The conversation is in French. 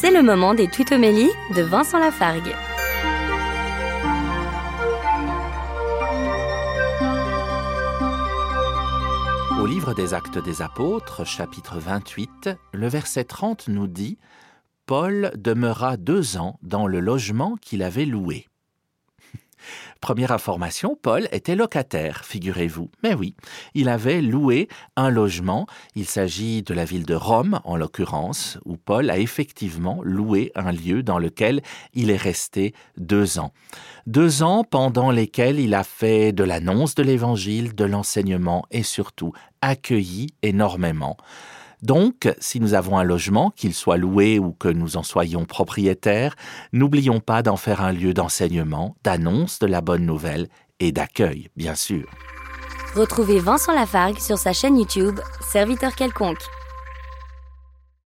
C'est le moment des tutomélies de Vincent Lafargue. Au livre des Actes des Apôtres, chapitre 28, le verset 30 nous dit Paul demeura deux ans dans le logement qu'il avait loué. Première information, Paul était locataire, figurez-vous. Mais oui, il avait loué un logement. Il s'agit de la ville de Rome, en l'occurrence, où Paul a effectivement loué un lieu dans lequel il est resté deux ans. Deux ans pendant lesquels il a fait de l'annonce de l'Évangile, de l'enseignement et surtout accueilli énormément. Donc, si nous avons un logement, qu'il soit loué ou que nous en soyons propriétaires, n'oublions pas d'en faire un lieu d'enseignement, d'annonce de la bonne nouvelle et d'accueil, bien sûr. Retrouvez Vincent Lafargue sur sa chaîne YouTube, Serviteur quelconque.